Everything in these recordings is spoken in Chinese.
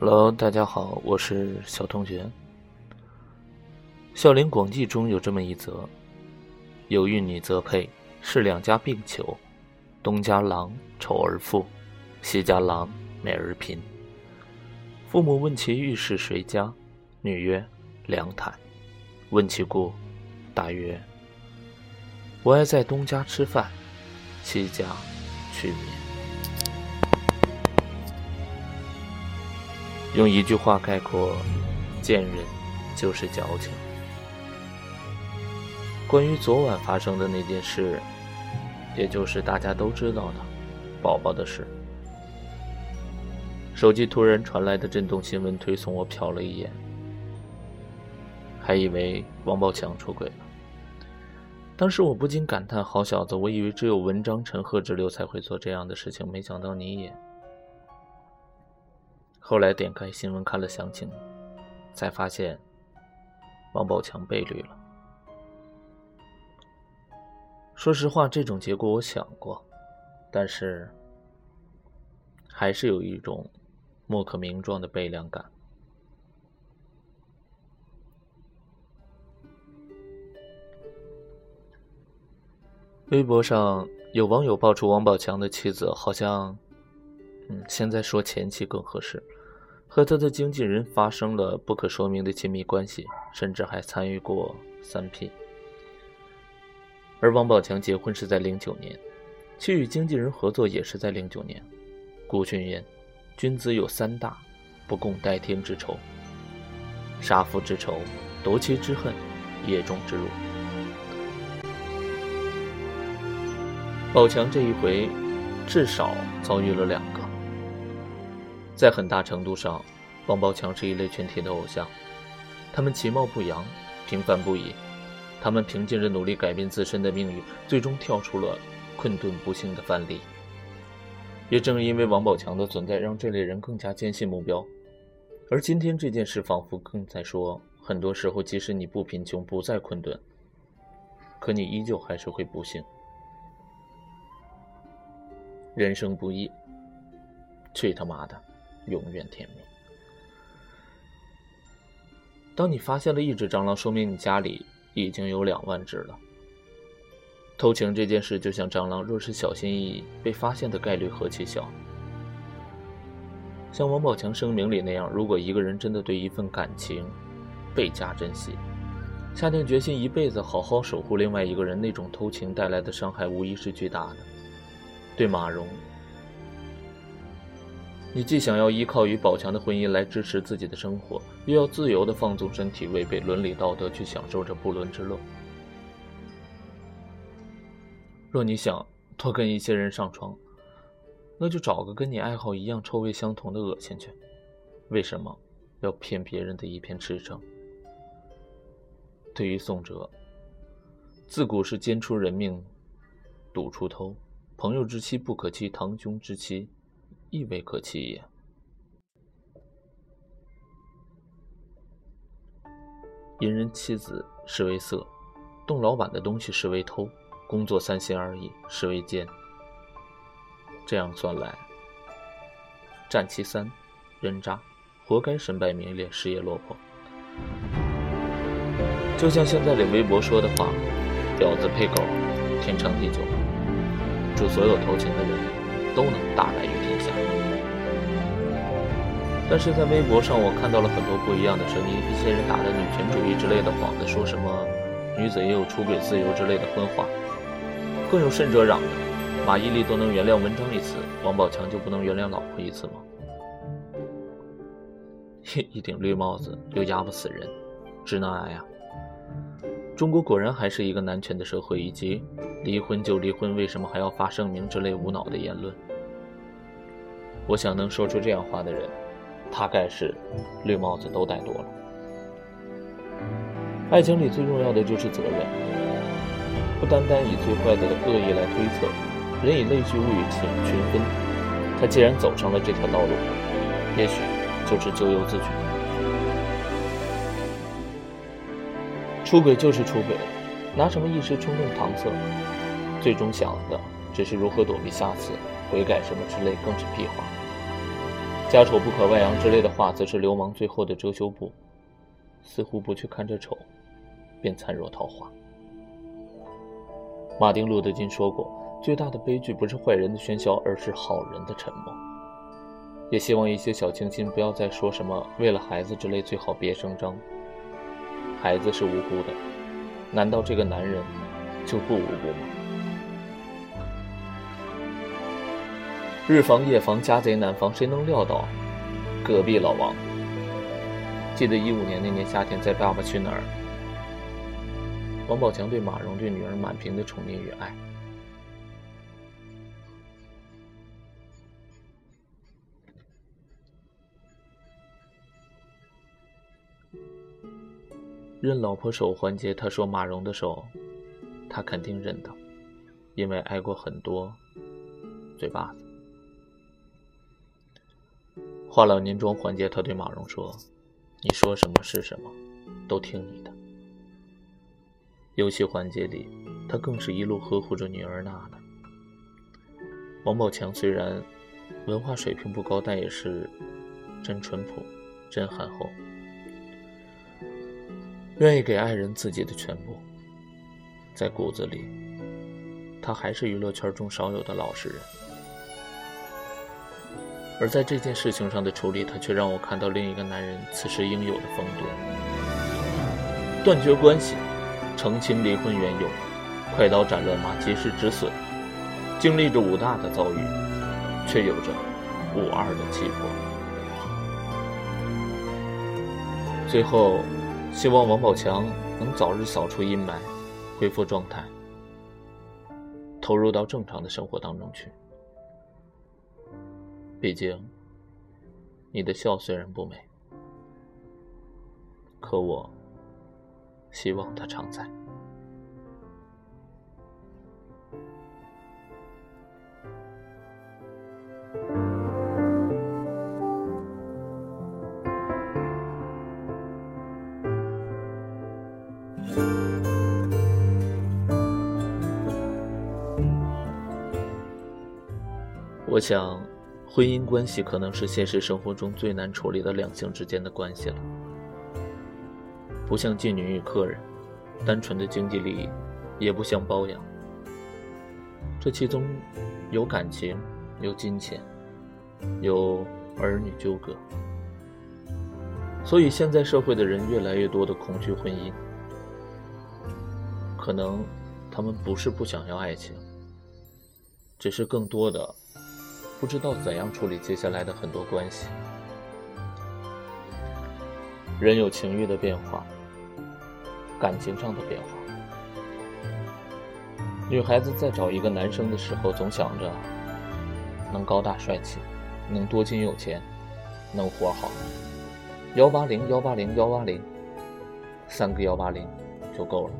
Hello，大家好，我是小同学。《孝陵广记》中有这么一则：有玉女则配，是两家并求。东家郎丑而富，西家郎美而贫。父母问其欲是谁家，女曰：梁坦。问其故，答曰：我爱在东家吃饭，西家去眠。用一句话概括，贱人就是矫情。关于昨晚发生的那件事，也就是大家都知道的宝宝的事，手机突然传来的震动新闻推送我瞟了一眼，还以为王宝强出轨了。当时我不禁感叹：好小子，我以为只有文章、陈赫之流才会做这样的事情，没想到你也。后来点开新闻看了详情，才发现王宝强被绿了。说实话，这种结果我想过，但是还是有一种莫可名状的悲凉感。微博上有网友爆出王宝强的妻子好像。嗯，现在说前妻更合适，和他的经纪人发生了不可说明的亲密关系，甚至还参与过三 P。而王宝强结婚是在零九年，其与经纪人合作也是在零九年。古训言：“君子有三大，不共戴天之仇，杀父之仇，夺妻之恨，夜中之辱。”宝强这一回，至少遭遇了两个。在很大程度上，王宝强是一类群体的偶像，他们其貌不扬，平凡不已，他们凭借着努力改变自身的命运，最终跳出了困顿不幸的范例。也正因为王宝强的存在，让这类人更加坚信目标。而今天这件事，仿佛更在说，很多时候，即使你不贫穷，不再困顿，可你依旧还是会不幸。人生不易，去他妈的！永远甜蜜。当你发现了一只蟑螂，说明你家里已经有两万只了。偷情这件事就像蟑螂，若是小心翼翼，被发现的概率何其小。像王宝强声明里那样，如果一个人真的对一份感情倍加珍惜，下定决心一辈子好好守护另外一个人，那种偷情带来的伤害无疑是巨大的。对马蓉。你既想要依靠与宝强的婚姻来支持自己的生活，又要自由的放纵身体，违背伦理道德去享受着不伦之乐。若你想多跟一些人上床，那就找个跟你爱好一样、臭味相同的恶心去。为什么要骗别人的一片赤诚？对于宋哲，自古是奸出人命，赌出头，朋友之妻不可欺，堂兄之妻。亦未可欺也。淫人妻子视为色，动老板的东西视为偷，工作三心二意视为奸。这样算来，战其三，人渣，活该身败名裂，事业落魄。就像现在的微博说的话：“婊子配狗，天长地久。”祝所有偷情的人。都能大白于。但是在微博上，我看到了很多不一样的声音。一些人打着女权主义之类的幌子，说什么女子也有出轨自由之类的荤话。更有甚者嚷着，马伊琍都能原谅文章一次，王宝强就不能原谅老婆一次吗？一顶绿帽子又压不死人，直男癌啊！中国果然还是一个男权的社会，以及离婚就离婚，为什么还要发声明之类无脑的言论。我想能说出这样话的人，大概是绿帽子都戴多了。爱情里最重要的就是责任，不单单以最坏的恶意来推测，人以类聚，物以群群分。他既然走上了这条道路，也许就是咎由自取。出轨就是出轨，拿什么一时冲动搪塞？最终想的只是如何躲避下次，悔改什么之类，更是屁话。家丑不可外扬之类的话，则是流氓最后的遮羞布。似乎不去看这丑，便灿若桃花。马丁·路德·金说过：“最大的悲剧不是坏人的喧嚣，而是好人的沉默。”也希望一些小清新不要再说什么“为了孩子”之类，最好别声张。孩子是无辜的，难道这个男人就不无辜吗？日防夜防，家贼难防，谁能料到隔壁老王？记得一五年那年夏天，在《爸爸去哪儿》，王宝强对马蓉对女儿满屏的宠溺与爱。认老婆手环节，他说马蓉的手，他肯定认得，因为挨过很多嘴巴子。化老年妆环节，他对马蓉说。你说什么是什么，都听你的。游戏环节里，他更是一路呵护着女儿娜娜。王宝强虽然文化水平不高，但也是真淳朴、真憨厚，愿意给爱人自己的全部。在骨子里，他还是娱乐圈中少有的老实人。而在这件事情上的处理，他却让我看到另一个男人此时应有的风度。断绝关系，澄清离婚缘由，快刀斩乱麻，及时止损，经历着武大的遭遇，却有着武二的气魄。最后，希望王宝强能早日扫除阴霾，恢复状态，投入到正常的生活当中去。毕竟，你的笑虽然不美，可我希望它常在。我想。婚姻关系可能是现实生活中最难处理的两性之间的关系了，不像妓女与客人，单纯的经济利益，也不像包养，这其中有感情，有金钱，有儿女纠葛，所以现在社会的人越来越多的恐惧婚姻，可能他们不是不想要爱情，只是更多的。不知道怎样处理接下来的很多关系。人有情欲的变化，感情上的变化。女孩子在找一个男生的时候，总想着能高大帅气，能多金有钱，能活好。幺八零幺八零幺八零，三个幺八零就够了。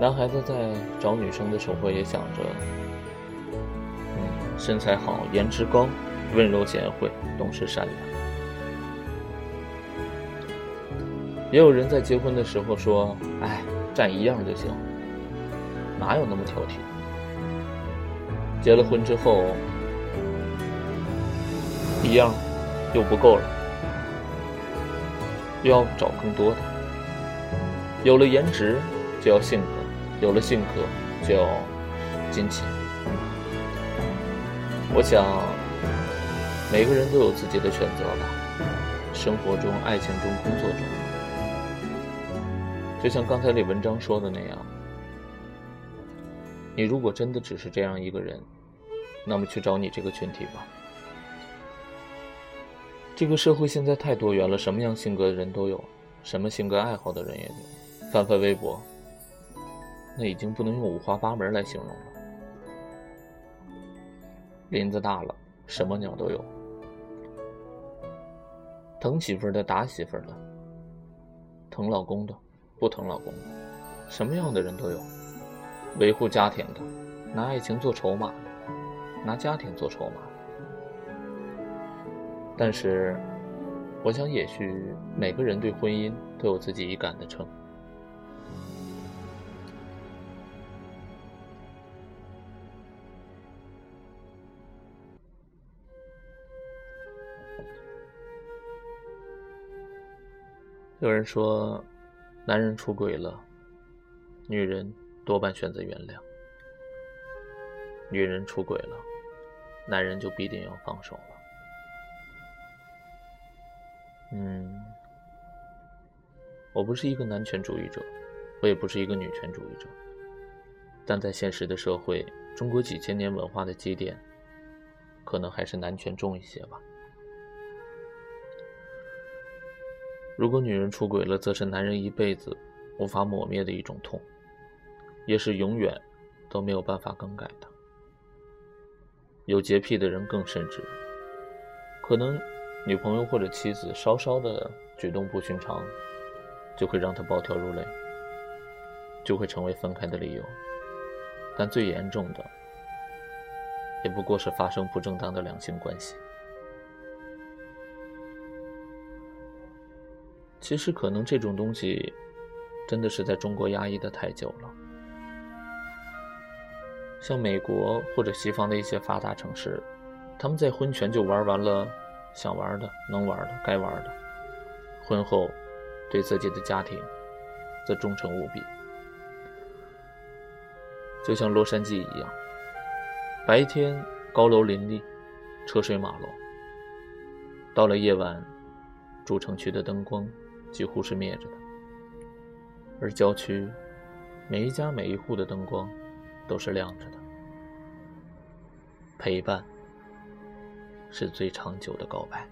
男孩子在找女生的时候，也想着。身材好，颜值高，温柔贤惠，懂事善良。也有人在结婚的时候说：“哎，占一样就行，哪有那么挑剔？”结了婚之后，一样又不够了，又要找更多的。有了颜值，就要性格；有了性格，就要金钱。我想，每个人都有自己的选择吧。生活中、爱情中、工作中，就像刚才那文章说的那样，你如果真的只是这样一个人，那么去找你这个群体吧。这个社会现在太多元了，什么样性格的人都有，什么性格爱好的人也有。翻翻微博，那已经不能用五花八门来形容了。林子大了，什么鸟都有。疼媳妇的，打媳妇的，疼老公的，不疼老公的，什么样的人都有。维护家庭的，拿爱情做筹码，拿家庭做筹码。但是，我想，也许每个人对婚姻都有自己一杆的秤。有人说，男人出轨了，女人多半选择原谅；女人出轨了，男人就必定要放手了。嗯，我不是一个男权主义者，我也不是一个女权主义者，但在现实的社会，中国几千年文化的积淀，可能还是男权重一些吧。如果女人出轨了，则是男人一辈子无法抹灭的一种痛，也是永远都没有办法更改的。有洁癖的人更甚至，可能女朋友或者妻子稍稍的举动不寻常，就会让他暴跳如雷，就会成为分开的理由。但最严重的，也不过是发生不正当的两性关系。其实，可能这种东西，真的是在中国压抑的太久了。像美国或者西方的一些发达城市，他们在婚前就玩完了想玩的、能玩的、该玩的，婚后对自己的家庭则忠诚无比。就像洛杉矶一样，白天高楼林立，车水马龙；到了夜晚，主城区的灯光。几乎是灭着的，而郊区每一家每一户的灯光都是亮着的。陪伴是最长久的告白。